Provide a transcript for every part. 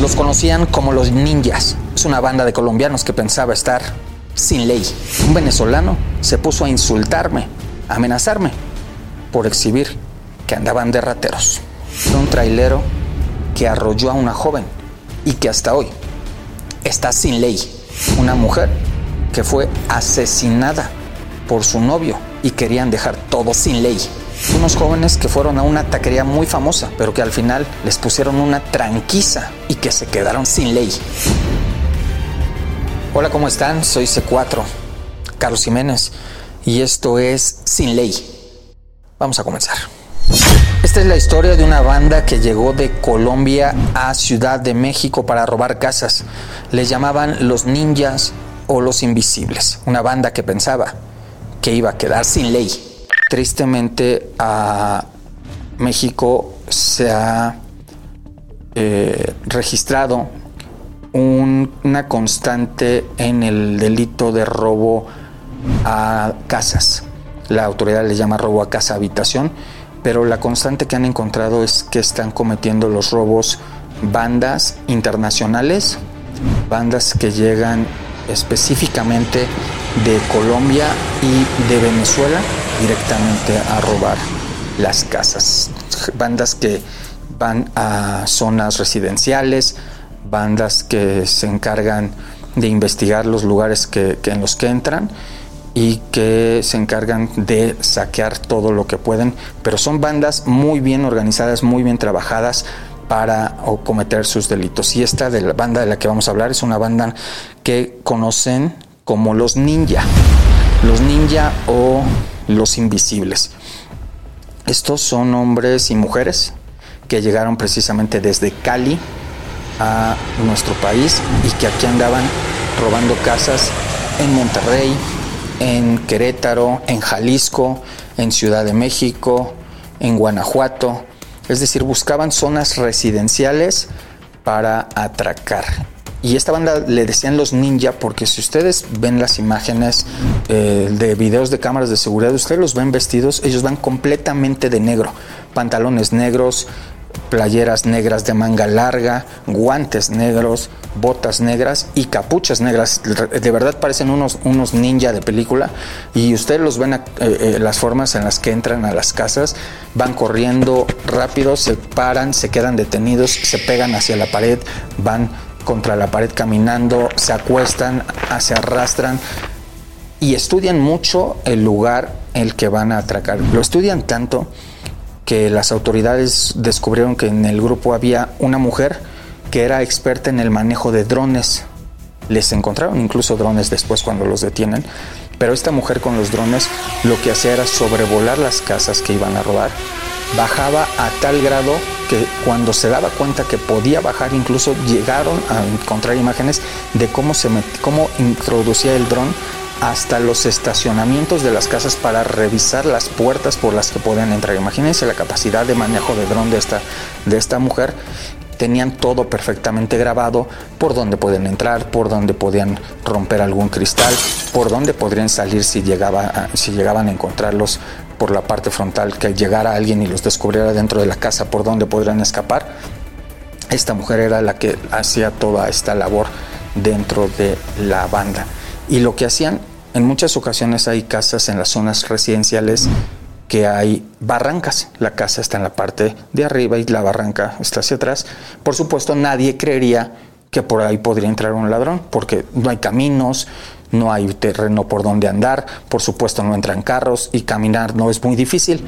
Los conocían como los ninjas. Es una banda de colombianos que pensaba estar sin ley. Un venezolano se puso a insultarme, a amenazarme por exhibir que andaban de rateros. Un trailero que arrolló a una joven y que hasta hoy está sin ley. Una mujer que fue asesinada por su novio y querían dejar todo sin ley. Unos jóvenes que fueron a una taquería muy famosa, pero que al final les pusieron una tranquiza y que se quedaron sin ley. Hola, ¿cómo están? Soy C4, Carlos Jiménez, y esto es Sin Ley. Vamos a comenzar. Esta es la historia de una banda que llegó de Colombia a Ciudad de México para robar casas. Les llamaban los ninjas o los invisibles. Una banda que pensaba que iba a quedar sin ley. Tristemente a México se ha eh, registrado un- una constante en el delito de robo a casas. La autoridad le llama robo a casa habitación, pero la constante que han encontrado es que están cometiendo los robos bandas internacionales, bandas que llegan específicamente de Colombia y de Venezuela directamente a robar las casas. Bandas que van a zonas residenciales, bandas que se encargan de investigar los lugares que, en los que entran y que se encargan de saquear todo lo que pueden, pero son bandas muy bien organizadas, muy bien trabajadas para cometer sus delitos. Y esta de la banda de la que vamos a hablar es una banda que conocen como los ninja, los ninja o los invisibles. Estos son hombres y mujeres que llegaron precisamente desde Cali a nuestro país y que aquí andaban robando casas en Monterrey, en Querétaro, en Jalisco, en Ciudad de México, en Guanajuato. Es decir, buscaban zonas residenciales para atracar. Y esta banda le decían los ninja porque si ustedes ven las imágenes eh, de videos de cámaras de seguridad, ustedes los ven vestidos, ellos van completamente de negro, pantalones negros, playeras negras de manga larga, guantes negros, botas negras y capuchas negras. De verdad parecen unos, unos ninja de película y ustedes los ven eh, eh, las formas en las que entran a las casas, van corriendo rápido, se paran, se quedan detenidos, se pegan hacia la pared, van contra la pared caminando, se acuestan, se arrastran y estudian mucho el lugar en el que van a atracar. Lo estudian tanto que las autoridades descubrieron que en el grupo había una mujer que era experta en el manejo de drones. Les encontraron incluso drones después cuando los detienen. Pero esta mujer con los drones lo que hacía era sobrevolar las casas que iban a robar. Bajaba a tal grado que cuando se daba cuenta que podía bajar, incluso llegaron a encontrar imágenes de cómo, se cómo introducía el dron hasta los estacionamientos de las casas para revisar las puertas por las que podían entrar. Imagínense la capacidad de manejo de dron de esta, de esta mujer. Tenían todo perfectamente grabado, por dónde pueden entrar, por dónde podían romper algún cristal, por dónde podrían salir si, llegaba si llegaban a encontrarlos por la parte frontal, que llegara alguien y los descubriera dentro de la casa, por dónde podrían escapar. Esta mujer era la que hacía toda esta labor dentro de la banda. Y lo que hacían, en muchas ocasiones hay casas en las zonas residenciales que hay barrancas. La casa está en la parte de arriba y la barranca está hacia atrás. Por supuesto, nadie creería que por ahí podría entrar un ladrón, porque no hay caminos, no hay terreno por donde andar, por supuesto no entran carros y caminar no es muy difícil.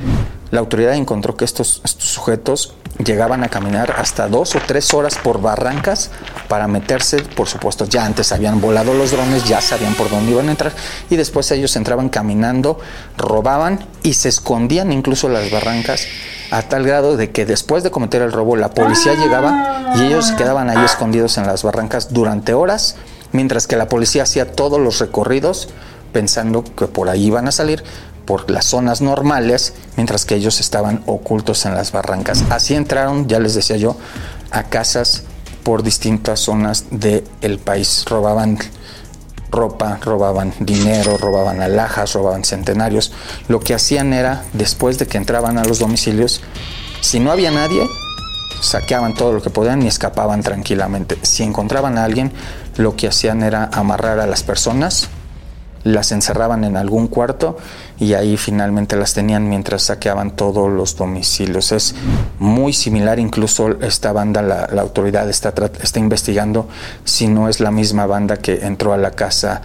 La autoridad encontró que estos, sujetos llegaban a caminar hasta dos o tres horas por barrancas para meterse, por supuesto ya antes habían volado los drones, ya sabían por dónde iban a entrar y después ellos entraban caminando, robaban y se escondían incluso las barrancas a tal grado de que después de cometer el robo la policía llegaba y ellos quedaban ahí escondidos en las barrancas durante horas mientras que la policía hacía todos los recorridos pensando que por ahí iban a salir por las zonas normales, mientras que ellos estaban ocultos en las barrancas. Así entraron, ya les decía yo, a casas por distintas zonas del país. Robaban ropa, robaban dinero, robaban alhajas, robaban centenarios. Lo que hacían era, después de que entraban a los domicilios, si no había nadie, saqueaban todo lo que podían y escapaban tranquilamente. Si encontraban a alguien, lo que hacían era amarrar a las personas, las encerraban en algún cuarto y ahí finalmente las tenían mientras saqueaban todos los domicilios. Es muy similar, incluso esta banda, la, autoridad está, está investigando si no es la misma banda que entró a la casa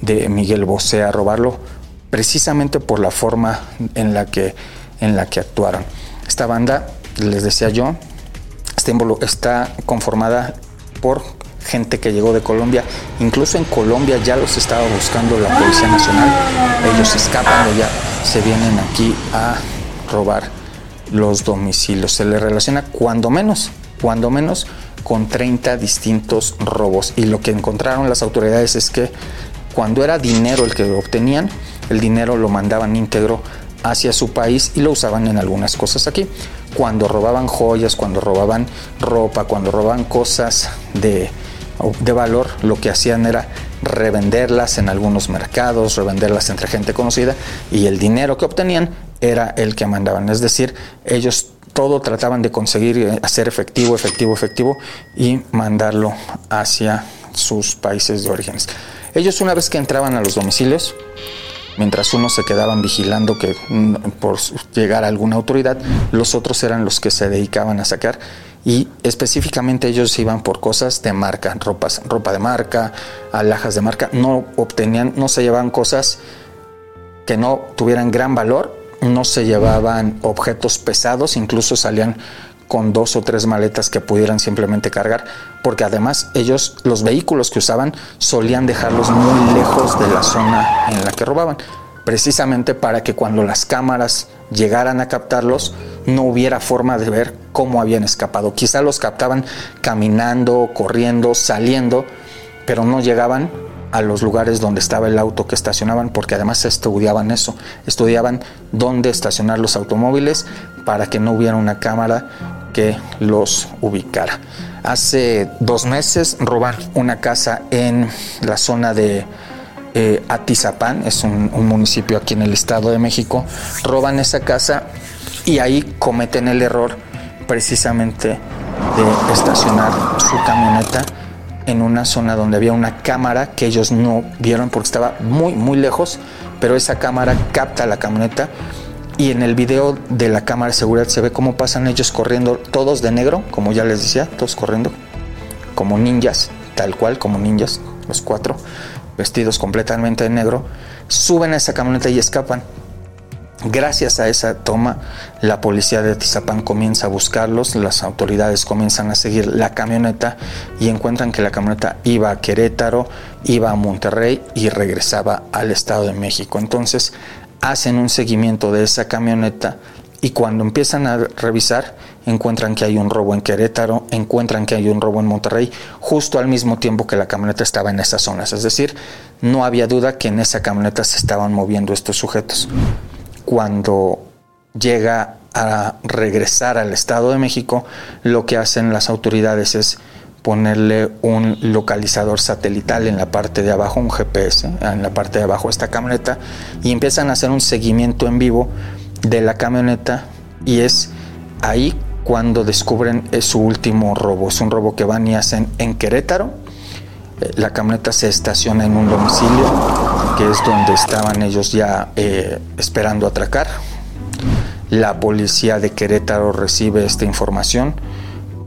de Miguel Bosé a robarlo, precisamente por la forma en la que, en la que actuaron. Esta banda, les decía yo, está, conformada por gente que llegó de Colombia. Incluso en Colombia ya los estaba buscando la Policía Nacional. Ellos escapan de allá, se vienen aquí a robar los domicilios. Se les relaciona cuando menos, cuando menos con 30 distintos robos. Y lo que encontraron las autoridades es que cuando era dinero el que obtenían, el dinero lo mandaban íntegro hacia su país y lo usaban en algunas cosas aquí. Cuando robaban joyas, cuando robaban ropa, cuando robaban cosas de, de valor, lo que hacían era revenderlas en algunos mercados, revenderlas entre gente conocida y el dinero que obtenían era el que mandaban. Es decir, ellos todo trataban de conseguir eh, hacer efectivo, efectivo, efectivo y mandarlo hacia sus países de orígenes. Ellos una vez que entraban a los domicilios, mientras unos se quedaban vigilando que mm, por llegar a alguna autoridad, los otros eran los que se dedicaban a sacar y específicamente ellos iban por cosas de marca, ropas, ropa de marca, alhajas de marca, no obtenían, no se llevaban cosas que no tuvieran gran valor, no se llevaban objetos pesados, incluso salían con dos o tres maletas que pudieran simplemente cargar, porque además ellos, los vehículos que usaban, solían dejarlos muy lejos de la zona en la que robaban, precisamente para que cuando las cámaras llegaran a captarlos, no hubiera forma de ver cómo habían escapado. Quizá los captaban caminando, corriendo, saliendo, pero no llegaban a los lugares donde estaba el auto que estacionaban, porque además estudiaban eso, estudiaban dónde estacionar los automóviles para que no hubiera una cámara que los ubicara. Hace dos meses roban una casa en la zona de eh, Atizapán, es un, un municipio aquí en el Estado de México, roban esa casa y ahí cometen el error precisamente de estacionar su camioneta en una zona donde había una cámara que ellos no vieron porque estaba muy, muy lejos, pero esa cámara capta la camioneta y en el video de la cámara de seguridad se ve cómo pasan ellos corriendo, todos de negro, como ya les decía, todos corriendo, como ninjas, tal cual, como ninjas, los cuatro, vestidos completamente de negro, suben a esa camioneta y escapan. Gracias a esa toma, la policía de Tizapán comienza a buscarlos, las autoridades comienzan a seguir la camioneta y encuentran que la camioneta iba a Querétaro, iba a Monterrey y regresaba al Estado de México. Entonces hacen un seguimiento de esa camioneta y cuando empiezan a revisar encuentran que hay un robo en Querétaro, encuentran que hay un robo en Monterrey, justo al mismo tiempo que la camioneta estaba en esas zonas. Es decir, no había duda que en esa camioneta se estaban moviendo estos sujetos cuando llega a regresar al Estado de México, lo que hacen las autoridades es ponerle un localizador satelital en la parte de abajo, un GPS, en la parte de abajo de esta camioneta, y empiezan a hacer un seguimiento en vivo de la camioneta y es ahí cuando descubren su último robo. Es un robo que van y hacen en Querétaro. Eh, la camioneta se estaciona en un domicilio que es donde estaban ellos ya eh, esperando atracar. La policía de Querétaro recibe esta información,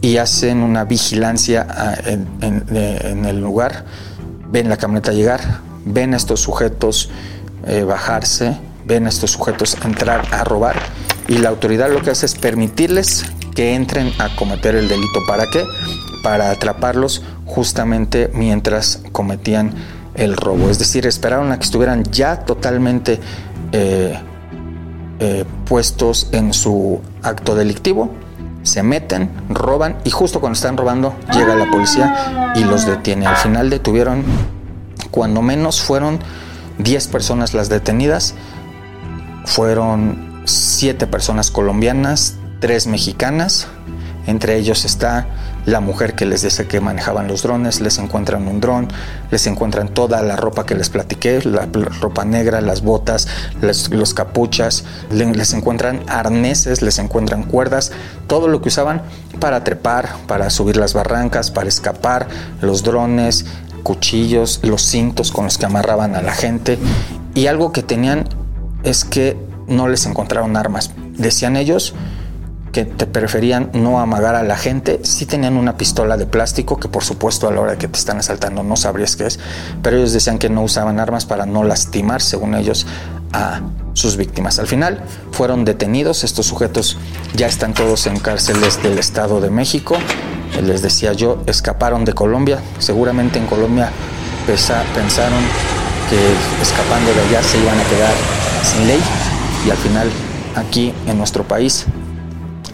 y hacen una vigilancia ah, en, el lugar. Ven la camioneta llegar, ven a estos sujetos eh, bajarse, ven a estos sujetos entrar a robar y la autoridad lo que hace es permitirles que entren a cometer el delito. ¿Para qué? Para atraparlos justamente mientras cometían el robo. Es decir, esperaron a que estuvieran ya totalmente eh, eh, puestos en su acto delictivo, se meten, roban y justo cuando están robando llega la policía y los detiene. Al final detuvieron, cuando menos fueron 10 personas las detenidas, fueron 7 personas colombianas, 3 mexicanas, entre ellos está la mujer que les dice que manejaban los drones, les encuentran un dron, les encuentran toda la ropa que les platiqué, la ropa negra, las botas, los capuchas, les encuentran arneses, les encuentran cuerdas, todo lo que usaban para trepar, para subir las barrancas, para escapar, los drones, cuchillos, los cintos con los que amarraban a la gente. Y algo que tenían es que no les encontraron armas. Decían ellos, que te preferían no amagar a la gente, sí tenían una pistola de plástico que por supuesto a la hora que te están asaltando no sabrías qué es, pero ellos decían que no usaban armas para no lastimar, según ellos, a sus víctimas. Al final fueron detenidos, estos sujetos ya están todos en cárceles del Estado de México, les decía yo, escaparon de Colombia, seguramente en Colombia pensaron que escapando de allá se iban a quedar sin ley. Y al final aquí en nuestro país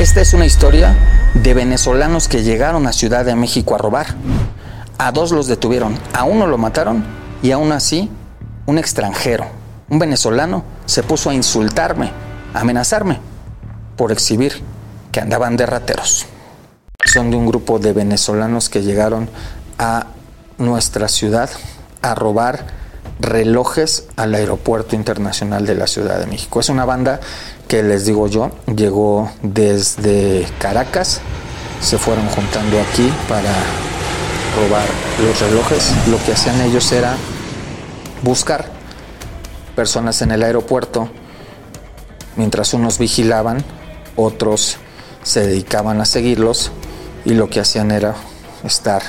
Esta es una historia de venezolanos que llegaron a Ciudad de México a robar. A dos los detuvieron, a uno lo mataron y aún así un extranjero, un venezolano, se puso a insultarme, a amenazarme por exhibir que andaban de rateros. Son de un grupo de venezolanos que llegaron a nuestra ciudad a robar relojes al aeropuerto internacional de la Ciudad de México. Es una banda que les digo yo, llegó desde Caracas, se fueron juntando aquí para robar los relojes. Lo que hacían ellos era buscar personas en el aeropuerto, mientras unos vigilaban, otros se dedicaban a seguirlos y lo que hacían era estar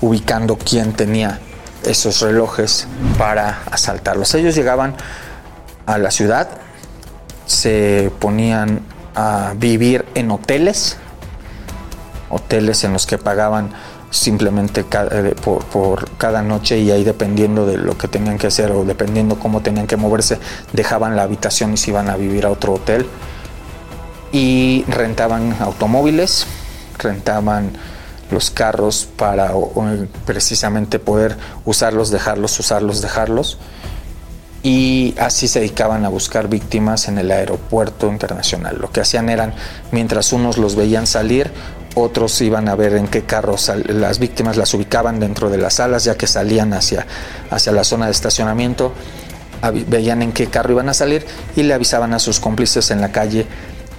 ubicando quién tenía esos relojes para asaltarlos. Ellos llegaban a la ciudad, se ponían a vivir en hoteles, hoteles en los que pagaban simplemente eh, por, cada noche y ahí dependiendo de lo que tenían que hacer o dependiendo cómo tenían que moverse, dejaban la habitación y se iban a vivir a otro hotel. Y rentaban automóviles, rentaban los carros para precisamente poder usarlos, dejarlos, usarlos, dejarlos y así se dedicaban a buscar víctimas en el aeropuerto internacional. Lo que hacían eran, mientras unos los veían salir, otros iban a ver en qué carros las víctimas las ubicaban dentro de las salas, ya que salían hacia, hacia la zona de estacionamiento, veían en qué carro iban a salir y le avisaban a sus cómplices en la calle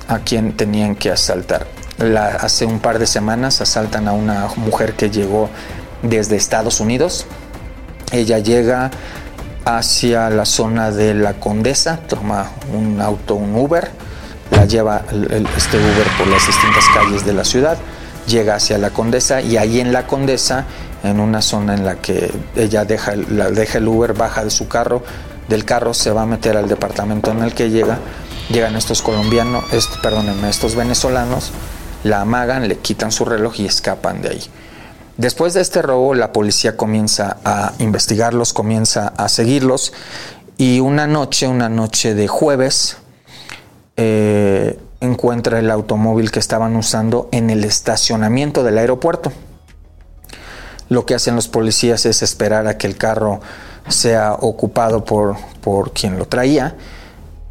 a quién tenían que asaltar. hace un par de semanas asaltan a una mujer que llegó desde Estados Unidos. Ella llega hacia la zona de la Condesa, toma un auto, un Uber, la lleva este Uber por las distintas calles de la ciudad, llega hacia la Condesa y ahí en la Condesa, en una zona en la que ella deja, deja el Uber, baja de su carro, del carro se va a meter al departamento en el que llega Llegan estos colombianos, perdónenme, estos venezolanos, la amagan, le quitan su reloj y escapan de ahí. Después de este robo, la policía comienza a investigarlos, comienza a seguirlos y una noche, una noche de jueves, eh, encuentra el automóvil que estaban usando en el estacionamiento del aeropuerto. Lo que hacen los policías es esperar a que el carro sea ocupado por, por quien lo traía.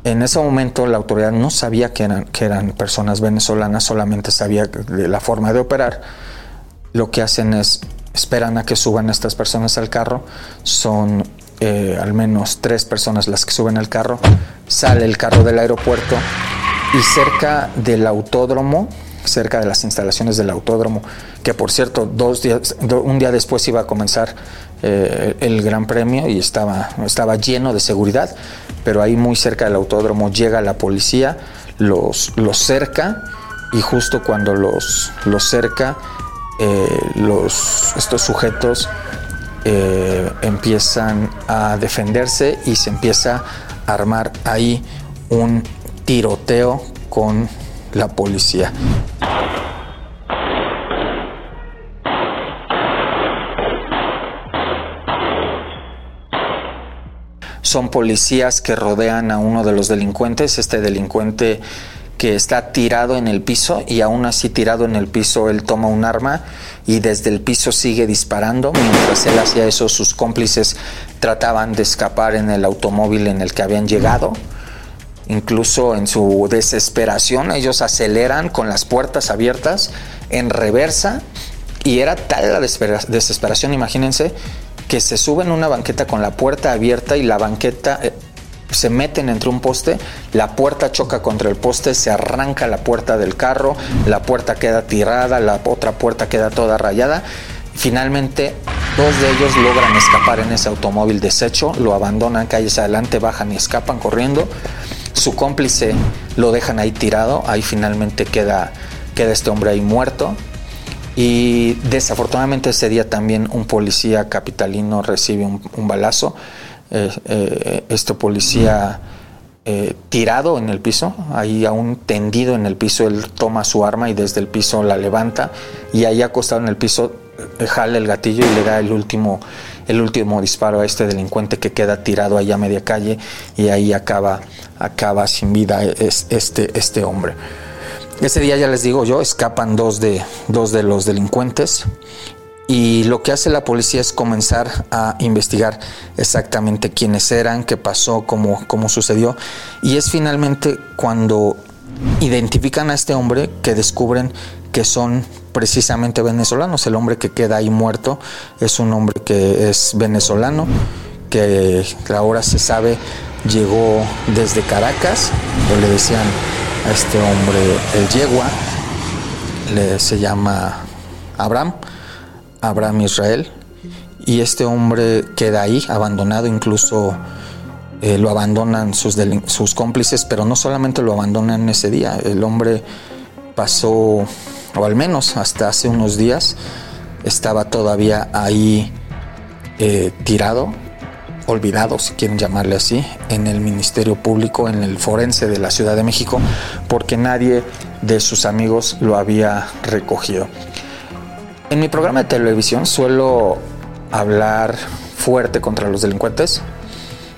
En ese momento la autoridad no sabía que eran, que eran personas venezolanas, solamente sabía la forma de operar. Lo que hacen es esperan a que suban estas personas al carro. Son eh, al menos tres personas las que suben al carro. Sale el carro del aeropuerto y cerca del autódromo, cerca de las instalaciones del autódromo, que por cierto, dos días, un día después iba a comenzar eh, el Gran Premio y estaba, estaba lleno de seguridad, pero ahí muy cerca del autódromo llega la policía, los, los cerca y justo cuando los, los cerca, eh, los, estos sujetos eh, empiezan a defenderse y se empieza a armar ahí un tiroteo con la policía. Son policías que rodean a uno de los delincuentes. Este delincuente que está tirado en el piso y aún así tirado en el piso él toma un arma y desde el piso sigue disparando. Mientras él hacía eso sus cómplices trataban de escapar en el automóvil en el que habían llegado. Incluso en su desesperación ellos aceleran con las puertas abiertas en reversa y era tal la desesperación, imagínense, que se suben una banqueta con la puerta abierta y la banqueta eh, se meten entre un poste, la puerta choca contra el poste, se arranca la puerta del carro, la puerta queda tirada, la otra puerta queda toda rayada. Finalmente, dos de ellos logran escapar en ese automóvil deshecho, lo abandonan calles adelante, bajan y escapan corriendo. Su cómplice lo dejan ahí tirado, ahí finalmente queda, queda este hombre ahí muerto. Y desafortunadamente ese día también un policía capitalino recibe un balazo eh, eh, este policía eh, tirado en el piso, ahí aún tendido en el piso, él toma su arma y desde el piso la levanta y ahí acostado en el piso jala el gatillo y le da el último, el último disparo a este delincuente que queda tirado ahí a media calle y ahí acaba, acaba sin vida este, este hombre. Ese día ya les digo yo, escapan dos de, dos de los delincuentes y lo que hace la policía es comenzar a investigar exactamente quiénes eran, qué pasó, cómo, cómo sucedió. Y es finalmente cuando identifican a este hombre que descubren que son precisamente venezolanos. El hombre que queda ahí muerto es un hombre que es venezolano, que ahora se sabe llegó desde Caracas, le decían a este hombre el yegua, le, se llama Abraham Abraham Israel, y este hombre queda ahí abandonado, incluso eh, lo abandonan sus, sus cómplices, pero no solamente lo abandonan ese día, el hombre pasó, o al menos hasta hace unos días, estaba todavía ahí eh, tirado, olvidado, si quieren llamarle así, en el Ministerio Público, en el forense de la Ciudad de México, porque nadie de sus amigos lo había recogido. En mi programa de televisión suelo hablar fuerte contra los delincuentes.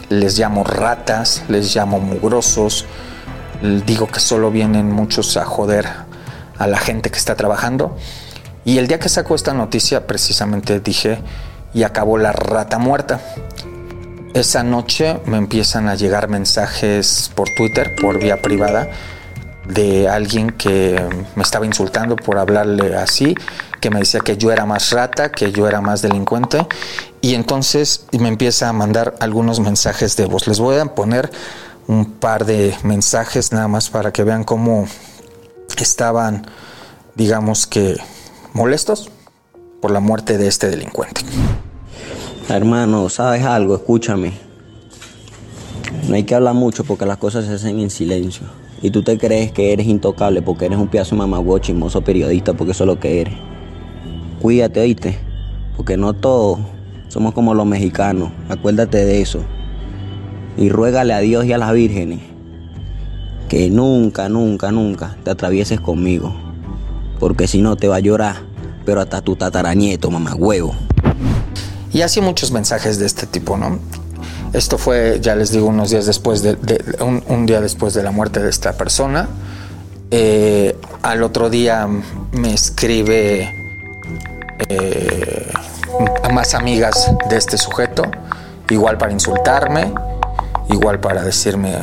Les llamo ratas, les llamo mugrosos. Digo que solo vienen muchos a joder a la gente que está trabajando. Y el día que saco esta noticia, precisamente dije, y acabó la rata muerta. Esa noche me empiezan a llegar mensajes por Twitter, por vía privada, de alguien que me estaba insultando por hablarle así, que me decía que yo era más rata, que yo era más delincuente. Y entonces me empieza a mandar algunos mensajes de voz. Les voy a poner un par de mensajes nada más para que vean cómo estaban, digamos que, molestos por la muerte de este delincuente. Hermano, ¿sabes algo? Escúchame. No hay que hablar mucho porque las cosas se hacen en silencio. Y tú te crees que eres intocable porque eres un pedazo de mamagüey chismoso periodista, porque eso es lo que eres. Cuídate, oíste, porque no todos somos como los mexicanos. Acuérdate de eso. Y ruégale a Dios y a las vírgenes que nunca, nunca, nunca te atravieses conmigo. Porque si no te va a llorar, pero hasta tu tataranieto, mamá huevo. Y así muchos mensajes de este tipo, ¿no? Esto fue, ya les digo, unos días después de, un, día después de la muerte de esta persona. Eh, al otro día me escribe eh, más amigas de este sujeto, igual para insultarme, igual para decirme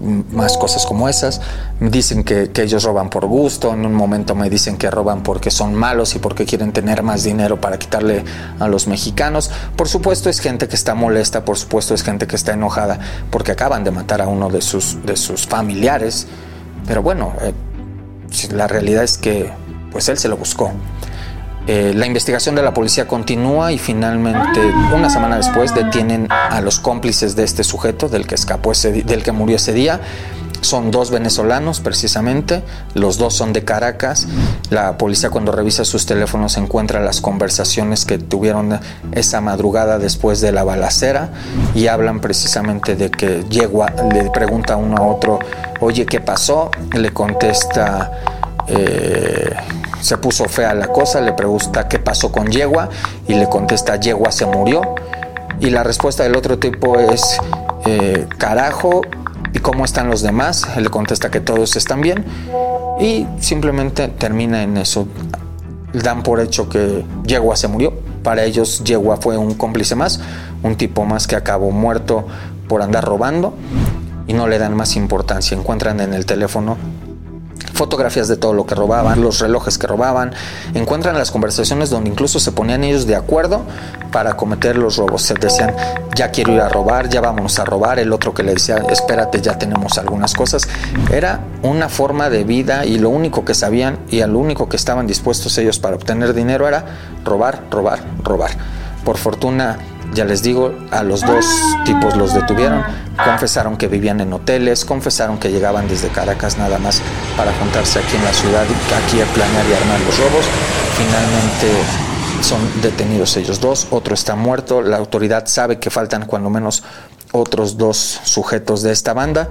más cosas como esas. Dicen que, ellos roban por gusto, en un momento me dicen que roban porque son malos y porque quieren tener más dinero para quitarle a los mexicanos. Por supuesto es gente que está molesta, por supuesto es gente que está enojada porque acaban de matar a uno de sus, de sus familiares. Pero bueno, eh, la realidad es que pues él se lo buscó. Eh, la investigación de la policía continúa y finalmente, una semana después, detienen a los cómplices de este sujeto, del que escapó ese, del que murió ese día. Son dos venezolanos precisamente, los dos son de Caracas. La policía cuando revisa sus teléfonos encuentra las conversaciones que tuvieron esa madrugada después de la balacera y hablan precisamente de que Yegua le pregunta uno a otro, oye, ¿qué pasó? Le contesta... Eh, se puso fea la cosa, le pregunta qué pasó con Yegua y le contesta Yegua se murió. Y la respuesta del otro tipo es eh, carajo, ¿y cómo están los demás? Él le contesta que todos están bien y simplemente termina en eso. Dan por hecho que Yegua se murió. Para ellos Yegua fue un cómplice más, un tipo más que acabó muerto por andar robando y no le dan más importancia. Encuentran en el teléfono fotografías de todo lo que robaban, los relojes que robaban, encuentran las conversaciones donde incluso se ponían ellos de acuerdo para cometer los robos. Se decían, ya quiero ir a robar, ya vamos a robar, el otro que le decía, espérate, ya tenemos algunas cosas. Era una forma de vida y lo único que sabían y a lo único que estaban dispuestos ellos para obtener dinero era robar, robar, robar. Por fortuna, ya les digo, a los dos tipos los detuvieron, confesaron que vivían en hoteles, confesaron que llegaban desde Caracas nada más para juntarse aquí en la ciudad, aquí a planear y armar los robos. Finalmente son detenidos ellos dos, otro está muerto, la autoridad sabe que faltan cuando menos otros dos sujetos de esta banda.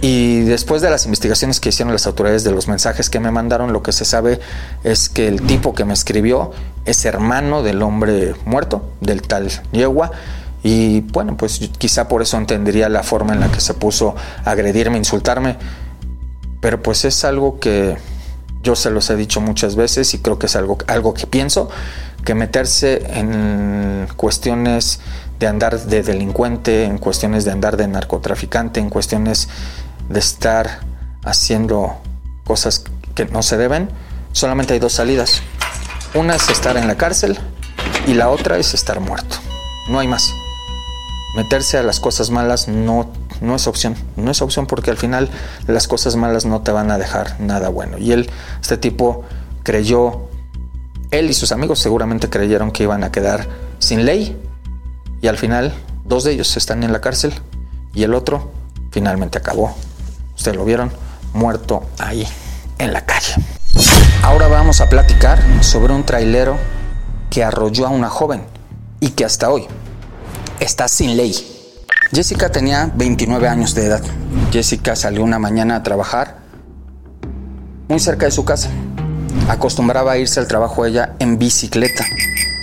Y después de las investigaciones que hicieron las autoridades de los mensajes que me mandaron, lo que se sabe es que el tipo que me escribió es hermano del hombre muerto, del tal Yegua. Y bueno, pues quizá por eso entendería la forma en la que se puso a agredirme, insultarme. Pero pues es algo que yo se los he dicho muchas veces y creo que es algo, algo que pienso, que meterse en cuestiones de andar de delincuente, en cuestiones de andar de narcotraficante, en cuestiones de estar haciendo cosas que no se deben, solamente hay dos salidas. Una es estar en la cárcel y la otra es estar muerto. No hay más. Meterse a las cosas malas no, no es opción. No es opción porque al final las cosas malas no te van a dejar nada bueno. Y él, este tipo, creyó, él y sus amigos seguramente creyeron que iban a quedar sin ley. Y al final, dos de ellos están en la cárcel y el otro finalmente acabó Ustedes lo vieron muerto ahí en la calle. Ahora vamos a platicar sobre un trailero que arrolló a una joven y que hasta hoy está sin ley. Jessica tenía 29 años de edad. Jessica salió una mañana a trabajar muy cerca de su casa. Acostumbraba a irse al trabajo ella en bicicleta.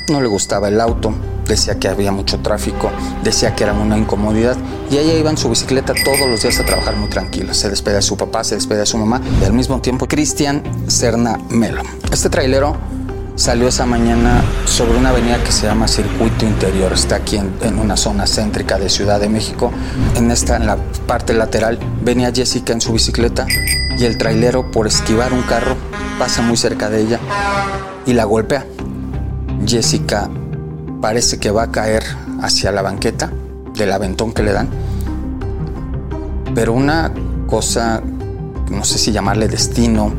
No le gustaba el auto, decía que había mucho tráfico, decía que era una incomodidad y ella iba en su bicicleta todos los días a trabajar muy tranquila. Se despedía de su papá, se despedía de su mamá y al mismo tiempo Cristian Serna Melo. Este trailero salió esa mañana sobre una avenida que se llama Circuito Interior. Está aquí en, una zona céntrica de Ciudad de México. En esta, en la parte lateral, venía Jessica en su bicicleta y el trailero, por esquivar un carro, pasa muy cerca de ella y la golpea. Jessica parece que va a caer hacia la banqueta del aventón que le dan. Pero una cosa, no sé si llamarle destino,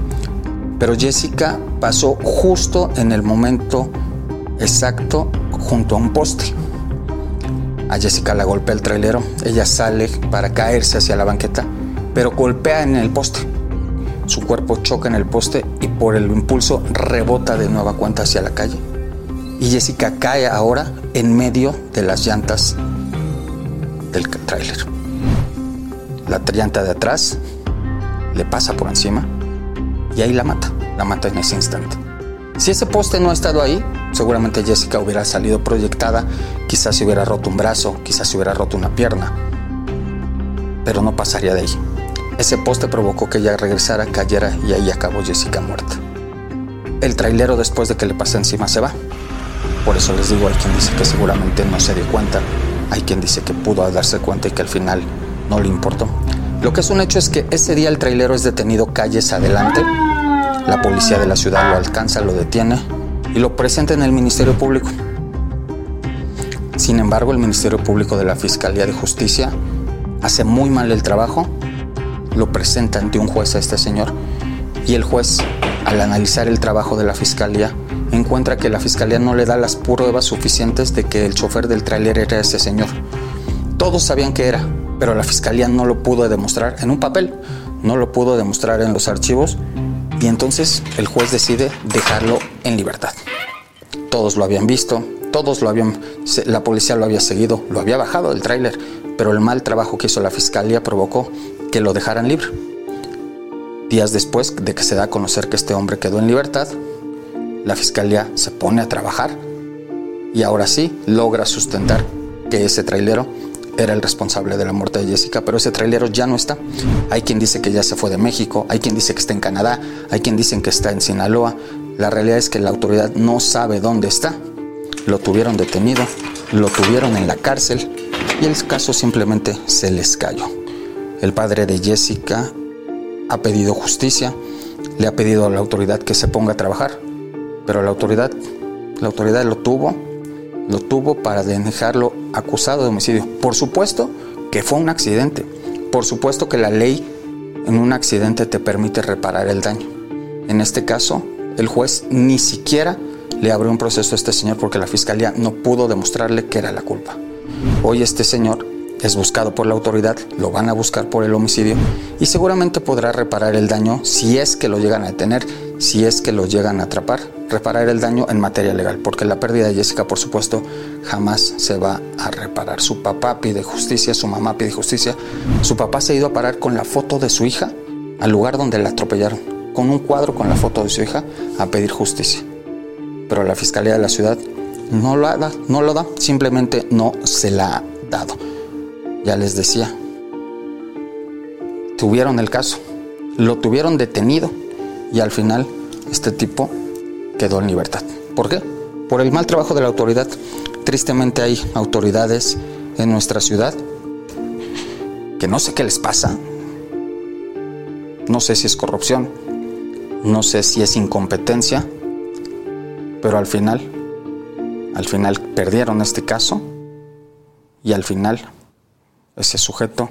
pero Jessica pasó justo en el momento exacto junto a un poste. A Jessica la golpea el trailero, ella sale para caerse hacia la banqueta, pero golpea en el poste. Su cuerpo choca en el poste y por el impulso rebota de nueva cuenta hacia la calle y Jessica cae ahora en medio de las llantas del tráiler. La llanta de atrás le pasa por encima y ahí la mata, la mata en ese instante. Si ese poste no ha estado ahí, seguramente Jessica hubiera salido proyectada, quizás se hubiera roto un brazo, quizás se hubiera roto una pierna, pero no pasaría de ahí. Ese poste provocó que ella regresara, cayera y ahí acabó Jessica muerta. El trailero después de que le pasa encima se va. Por eso les digo, hay quien dice que seguramente no se dio cuenta, hay quien dice que pudo darse cuenta y que al final no le importó. Lo que es un hecho es que ese día el trailero es detenido calles adelante, la policía de la ciudad lo alcanza, lo detiene y lo presenta en el Ministerio Público. Sin embargo, el Ministerio Público de la Fiscalía de Justicia hace muy mal el trabajo, lo presenta ante un juez a este señor y el juez, al analizar el trabajo de la Fiscalía, encuentra que la Fiscalía no le da las pruebas suficientes de que el chofer del tráiler era ese señor. Todos sabían que era, pero la Fiscalía no lo pudo demostrar en un papel, no lo pudo demostrar en los archivos y entonces el juez decide dejarlo en libertad. Todos lo habían visto, todos lo habían, la policía lo había seguido, lo había bajado del tráiler, pero el mal trabajo que hizo la fiscalía provocó que lo dejaran libre. Días después de que se da a conocer que este hombre quedó en libertad, la fiscalía se pone a trabajar y ahora sí logra sustentar que ese trailero era el responsable de la muerte de Jessica, pero ese trailero ya no está. Hay quien dice que ya se fue de México, hay quien dice que está en Canadá, hay quien dice que está en Sinaloa. La realidad es que la autoridad no sabe dónde está. Lo tuvieron detenido, lo tuvieron en la cárcel y el caso simplemente se les cayó. El padre de Jessica ha pedido justicia, le ha pedido a la autoridad que se ponga a trabajar, pero la autoridad, la autoridad lo tuvo, lo tuvo para dejarlo acusado de homicidio. Por supuesto que fue un accidente. Por supuesto que la ley en un accidente te permite reparar el daño. En este caso, el juez ni siquiera le abrió un proceso a este señor porque la fiscalía no pudo demostrarle que era la culpa. Hoy este señor es buscado por la autoridad, lo van a buscar por el homicidio y seguramente podrá reparar el daño si es que lo llegan a detener, si es que lo llegan a atrapar, reparar el daño en materia legal, porque la pérdida de Jessica, por supuesto, jamás se va a reparar. Su papá pide justicia, su mamá pide justicia, su papá se ha ido a parar con la foto de su hija al lugar donde la atropellaron, con un cuadro con la foto de su hija a pedir justicia. Pero la Fiscalía de la ciudad no lo da, no lo da, simplemente no se la ha dado. Ya les decía, tuvieron el caso, lo tuvieron detenido y al final este tipo quedó en libertad. ¿Por qué? Por el mal trabajo de la autoridad. Tristemente hay autoridades en nuestra ciudad que no sé qué les pasa. No sé si es corrupción, no sé si es incompetencia, pero al final, al final perdieron este caso y al final ese sujeto.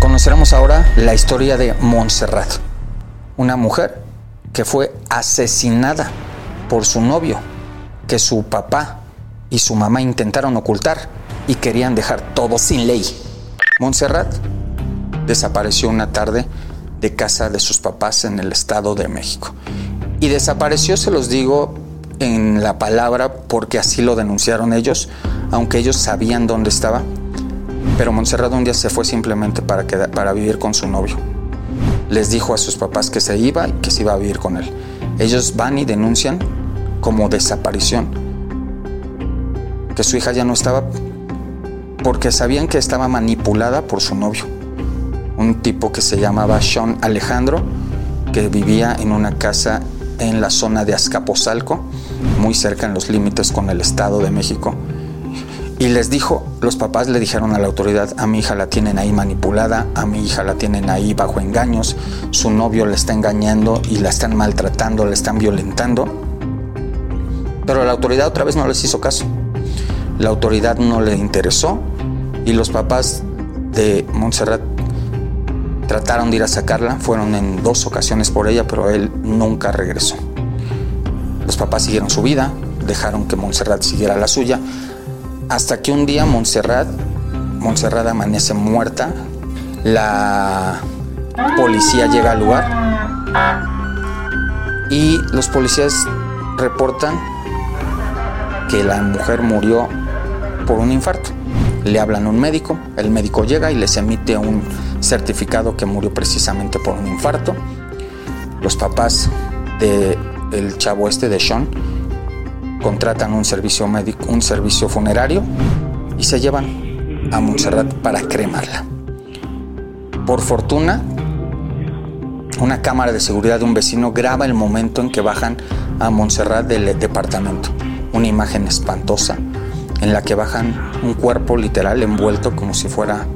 Conoceremos ahora la historia de Montserrat, una mujer que fue asesinada por su novio, que su papá y su mamá intentaron ocultar y querían dejar todo sin ley. Montserrat desapareció una tarde de casa de sus papás en el Estado de México. Y desapareció, se los digo en la palabra, porque así lo denunciaron ellos, aunque ellos sabían dónde estaba pero Montserrat un día se fue simplemente para, para vivir con su novio. Les dijo a sus papás que se iba y que se iba a vivir con él. Ellos van y denuncian como desaparición. Que su hija ya no estaba, porque sabían que estaba manipulada por su novio, un tipo que se llamaba Sean Alejandro, que vivía en una casa en la zona de Azcapotzalco, muy cerca en los límites con el Estado de México. Y les dijo, los papás le dijeron a la autoridad, a mi hija la tienen ahí manipulada, a mi hija la tienen ahí bajo engaños, su novio la está engañando y la están maltratando, la están violentando. Pero la autoridad otra vez no les hizo caso. La autoridad no le interesó y los papás de Montserrat trataron de ir a sacarla, fueron en dos ocasiones por ella, pero él nunca regresó. Los papás siguieron su vida, dejaron que Montserrat siguiera la suya, hasta que un día Montserrat, Montserrat amanece muerta, la policía llega al lugar y los policías reportan que la mujer murió por un infarto. Le hablan a un médico, el médico llega y les emite un certificado que murió precisamente por un infarto. Los papás del chavo este de Sean contratan un servicio médico, un servicio funerario y se llevan a Montserrat para cremarla. Por fortuna, una cámara de seguridad de un vecino graba el momento en que bajan a Montserrat del departamento. Una imagen espantosa en la que bajan un cuerpo literal envuelto como si fuera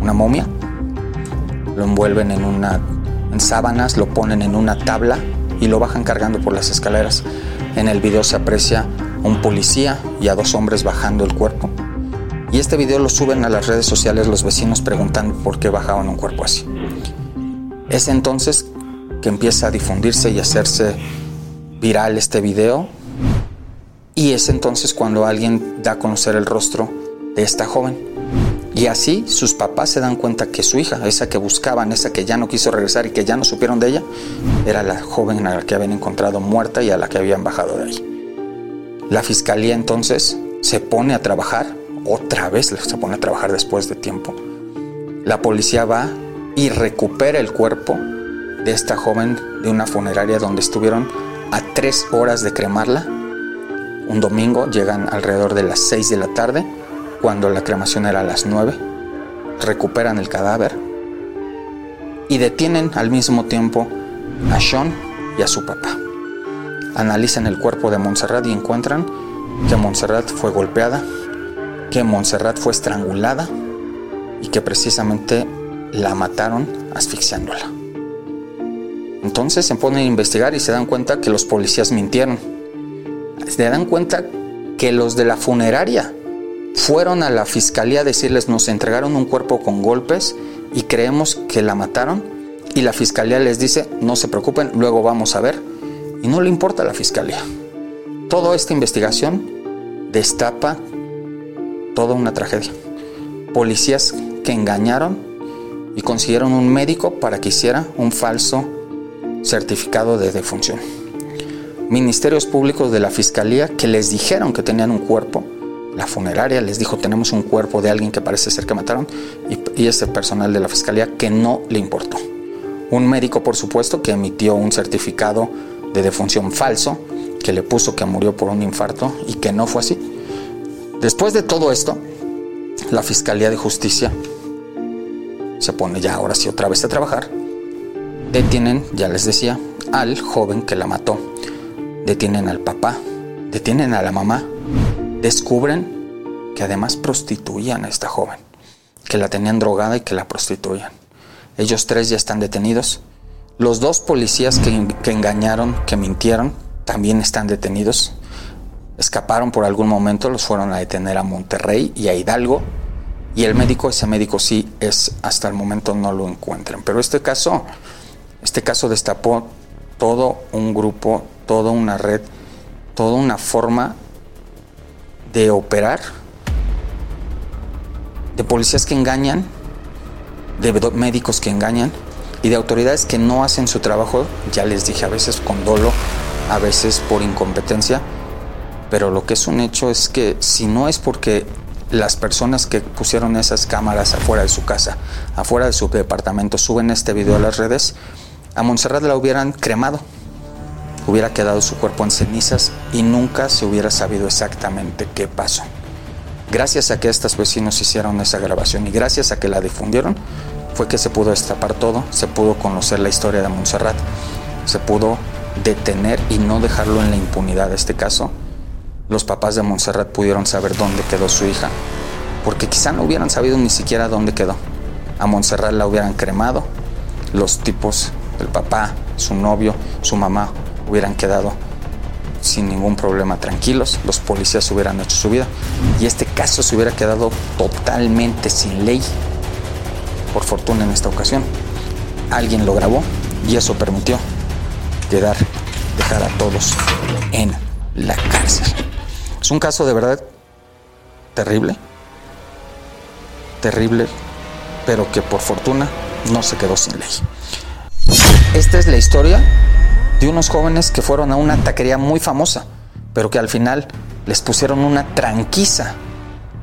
una momia. Lo envuelven en una en sábanas, lo ponen en una tabla y lo bajan cargando por las escaleras. En el video se aprecia un policía y a dos hombres bajando el cuerpo. Y este video lo suben a las redes sociales los vecinos preguntando por qué bajaban un cuerpo así. Es entonces que empieza a difundirse y hacerse viral este video y es entonces cuando alguien da a conocer el rostro de esta joven. Y así sus papás se dan cuenta que su hija, esa que buscaban, esa que ya no quiso regresar y que ya no supieron de ella, era la joven a la que habían encontrado muerta y a la que habían bajado de ahí. La fiscalía entonces se pone a trabajar, otra vez se pone a trabajar después de tiempo. La policía va y recupera el cuerpo de esta joven de una funeraria donde estuvieron a tres horas de cremarla un domingo llegan alrededor de las 6 de la tarde, cuando la cremación era a las 9, recuperan el cadáver y detienen al mismo tiempo a Sean y a su papá. Analizan el cuerpo de Montserrat y encuentran que Montserrat fue golpeada, que Montserrat fue estrangulada y que precisamente la mataron asfixiándola. Entonces se ponen a investigar y se dan cuenta que los policías mintieron se dan cuenta que los de la funeraria fueron a la fiscalía a decirles nos entregaron un cuerpo con golpes y creemos que la mataron y la fiscalía les dice no se preocupen, luego vamos a ver y no le importa a la fiscalía. Toda esta investigación destapa toda una tragedia. Policías que engañaron y consiguieron un médico para que hiciera un falso certificado de defunción ministerios públicos de la fiscalía que les dijeron que tenían un cuerpo. La funeraria les dijo tenemos un cuerpo de alguien que parece ser que mataron y, y ese personal de la fiscalía que no le importó. Un médico, por supuesto, que emitió un certificado de defunción falso, que le puso que murió por un infarto y que no fue así. Después de todo esto, la Fiscalía de Justicia se pone ya ahora sí otra vez a trabajar. Detienen, ya les decía, al joven que la mató detienen al papá, detienen a la mamá, descubren que además prostituían a esta joven, que la tenían drogada y que la prostituían. Ellos tres ya están detenidos. Los dos policías que, engañaron, que mintieron, también están detenidos. Escaparon por algún momento, los fueron a detener a Monterrey y a Hidalgo. Y el médico, ese médico sí es, hasta el momento no lo encuentran. Pero este caso, este caso destapó todo un grupo toda una red, toda una forma de operar, de policías que engañan, de médicos que engañan y de autoridades que no hacen su trabajo, ya les dije, a veces con dolo, a veces por incompetencia, pero lo que es un hecho es que si no es porque las personas que pusieron esas cámaras afuera de su casa, afuera de su departamento, suben este video a las redes, a Montserrat la hubieran cremado hubiera quedado su cuerpo en cenizas y nunca se hubiera sabido exactamente qué pasó. Gracias a que estos vecinos hicieron esa grabación y gracias a que la difundieron, fue que se pudo destapar todo, se pudo conocer la historia de Montserrat, se pudo detener y no dejarlo en la impunidad. Este caso, los papás de Montserrat pudieron saber dónde quedó su hija, porque quizá no hubieran sabido ni siquiera dónde quedó. A Montserrat la hubieran cremado, los tipos, el papá, su novio, su mamá, hubieran quedado sin ningún problema tranquilos, los policías hubieran hecho su vida y este caso se hubiera quedado totalmente sin ley. Por fortuna en esta ocasión, alguien lo grabó y eso permitió quedar, dejar a todos en la cárcel. Es un caso de verdad terrible, terrible, pero que por fortuna no se quedó sin ley. Esta es la historia de unos jóvenes que fueron a una taquería muy famosa, pero que al final les pusieron una tranquiza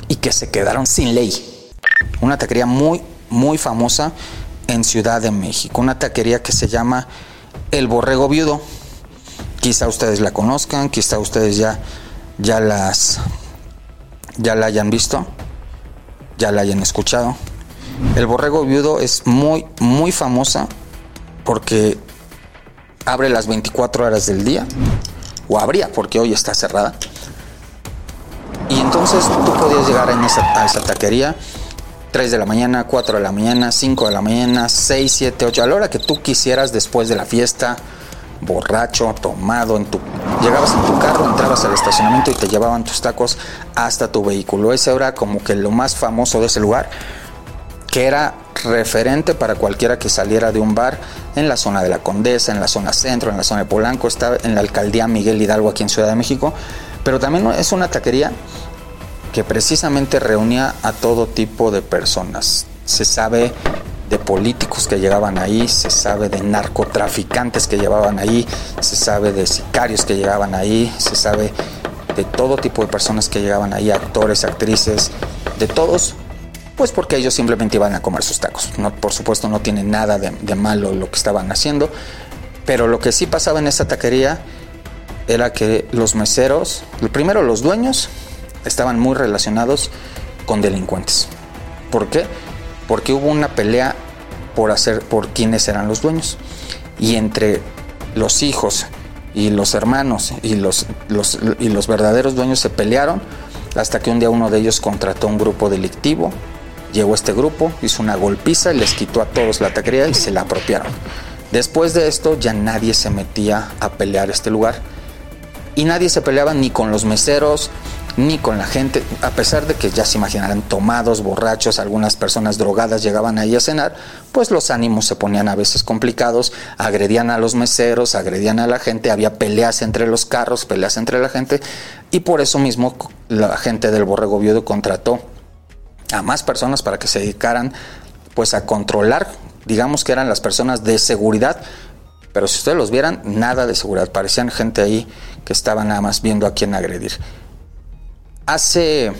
y que se quedaron sin ley. Una taquería muy, muy famosa en Ciudad de México, una taquería que se llama El Borrego Viudo. Quizá ustedes la conozcan, quizá ustedes ya, ya las ya la hayan visto, ya la hayan escuchado. El Borrego Viudo es muy, muy famosa porque abre las 24 horas del día, o abría porque hoy está cerrada. Y entonces tú podías llegar a esa taquería 3 de la mañana, 4 de la mañana, 5 de la mañana, 6, 7, 8, a la hora que tú quisieras después de la fiesta, borracho, tomado, en tu, llegabas en tu carro, entrabas al estacionamiento y te llevaban tus tacos hasta tu vehículo. Ese era como que lo más famoso de ese lugar, que era referente para cualquiera que saliera de un bar en la zona de la Condesa, en la zona centro, en la zona de Polanco, está en la alcaldía Miguel Hidalgo aquí en Ciudad de México, pero también es una taquería que precisamente reunía a todo tipo de personas. Se sabe de políticos que llegaban ahí, se sabe de narcotraficantes que llevaban ahí, se sabe de sicarios que llegaban ahí, se sabe de todo tipo de personas que llegaban ahí, actores, actrices, de todos, pues porque ellos simplemente iban a comer sus tacos. No, por supuesto no tiene nada de, malo lo que estaban haciendo, pero lo que sí pasaba en esa taquería era que los meseros, primero los dueños, estaban muy relacionados con delincuentes. ¿Por qué? Porque hubo una pelea por hacer por quiénes eran los dueños y entre los hijos y los hermanos y los, los, y los verdaderos dueños se pelearon hasta que un día uno de ellos contrató un grupo delictivo llegó este grupo hizo una golpiza les quitó a todos la taquería y se la apropiaron. Después de esto ya nadie se metía a pelear este lugar. Y nadie se peleaba ni con los meseros ni con la gente, a pesar de que ya se imaginarán tomados, borrachos, algunas personas drogadas llegaban ahí a cenar, pues los ánimos se ponían a veces complicados, agredían a los meseros, agredían a la gente, había peleas entre los carros, peleas entre la gente, y por eso mismo la gente del Borrego Viudo contrató a más personas para que se dedicaran pues a controlar, digamos que eran las personas de seguridad, pero si ustedes los vieran, nada de seguridad, parecían gente ahí que estaba nada más viendo a quién agredir. Hace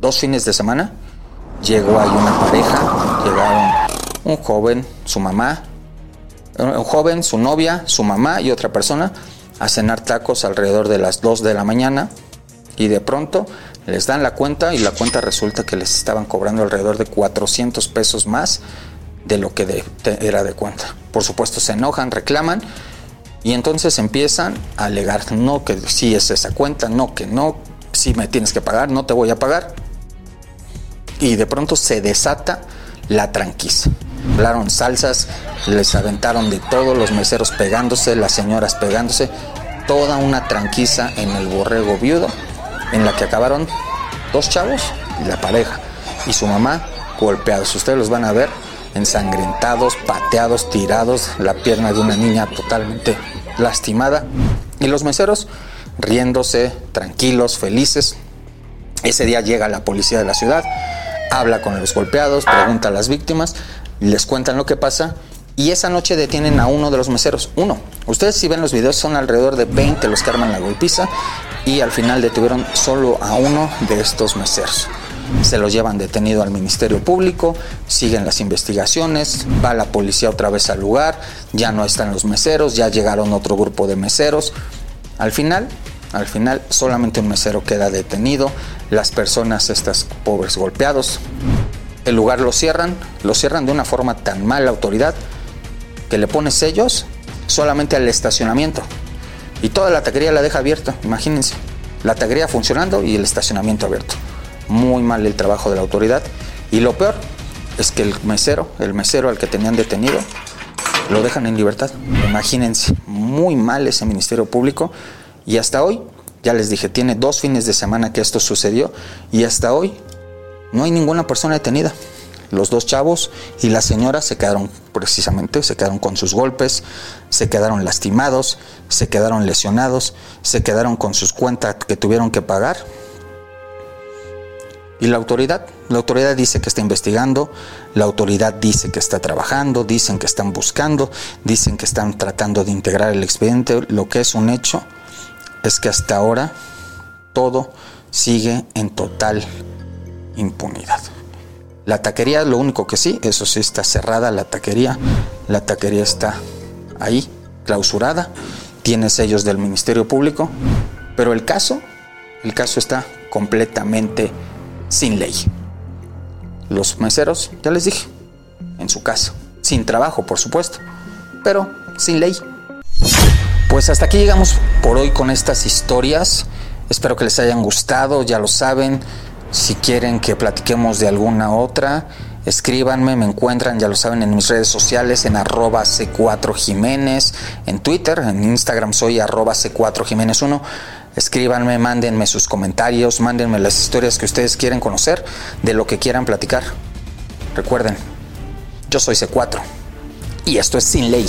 dos fines de semana llegó ahí una pareja, llegaron un joven, su mamá, un joven, su novia, su mamá y otra persona a cenar tacos alrededor de las 2 de la mañana y de pronto les dan la cuenta y la cuenta resulta que les estaban cobrando alrededor de 400 pesos más de lo que era de cuenta. Por supuesto se enojan, reclaman y entonces empiezan a alegar, no que sí es esa cuenta, no que no, si me tienes que pagar, no te voy a pagar. Y de pronto se desata la tranquiza. Hablaron salsas, les aventaron de todo, los meseros pegándose, las señoras pegándose, toda una tranquiza en el borrego viudo, en la que acabaron dos chavos y la pareja, y su mamá golpeados. Ustedes los van a ver ensangrentados, pateados, tirados, la pierna de una niña totalmente lastimada, y los meseros riéndose, tranquilos, felices. Ese día llega la policía de la ciudad, habla con los golpeados, pregunta a las víctimas, les cuentan lo que pasa y esa noche detienen a uno de los meseros, uno. Ustedes si ven los videos son alrededor de 20 los que arman la golpiza y al final detuvieron solo a uno de estos meseros. Se los llevan detenido al Ministerio Público, siguen las investigaciones, va la policía otra vez al lugar, ya no están los meseros, ya llegaron otro grupo de meseros. Al final Al final solamente un mesero queda detenido, las personas, estas pobres golpeados. El lugar lo cierran, lo cierran de una forma tan mala autoridad que le pone sellos solamente al estacionamiento. Y toda la taquería la deja abierta, imagínense. La taquería funcionando y el estacionamiento abierto. Muy mal el trabajo de la autoridad. Y lo peor es que el mesero, el mesero al que tenían detenido, lo dejan en libertad. Imagínense, muy mal ese Ministerio Público. Y hasta hoy, ya les dije, tiene dos fines de semana que esto sucedió y hasta hoy no hay ninguna persona detenida. Los dos chavos y la señora se quedaron precisamente, se quedaron con sus golpes, se quedaron lastimados, se quedaron lesionados, se quedaron con sus cuentas que tuvieron que pagar. Y la autoridad, la autoridad dice que está investigando, la autoridad dice que está trabajando, dicen que están buscando, dicen que están tratando de integrar el expediente. Lo que es un hecho es que hasta ahora todo sigue en total impunidad. La taquería, lo único que sí, eso sí está cerrada la taquería. La taquería está ahí, clausurada, tiene sellos del Ministerio Público, pero el caso, el caso está completamente sin ley. Los meseros, ya les dije, en su casa, sin trabajo, por supuesto, pero sin ley. Pues hasta aquí llegamos por hoy con estas historias. Espero que les hayan gustado, ya lo saben. Si quieren que platiquemos de alguna otra, escríbanme, me encuentran, ya lo saben, en mis redes sociales, en arroba C4 Jiménez, en Twitter, en Instagram soy arroba C4 Jiménez 1. Escríbanme, mándenme sus comentarios, mándenme las historias que ustedes quieren conocer, de lo que quieran platicar. Recuerden, yo soy C4 y esto es Sin Ley.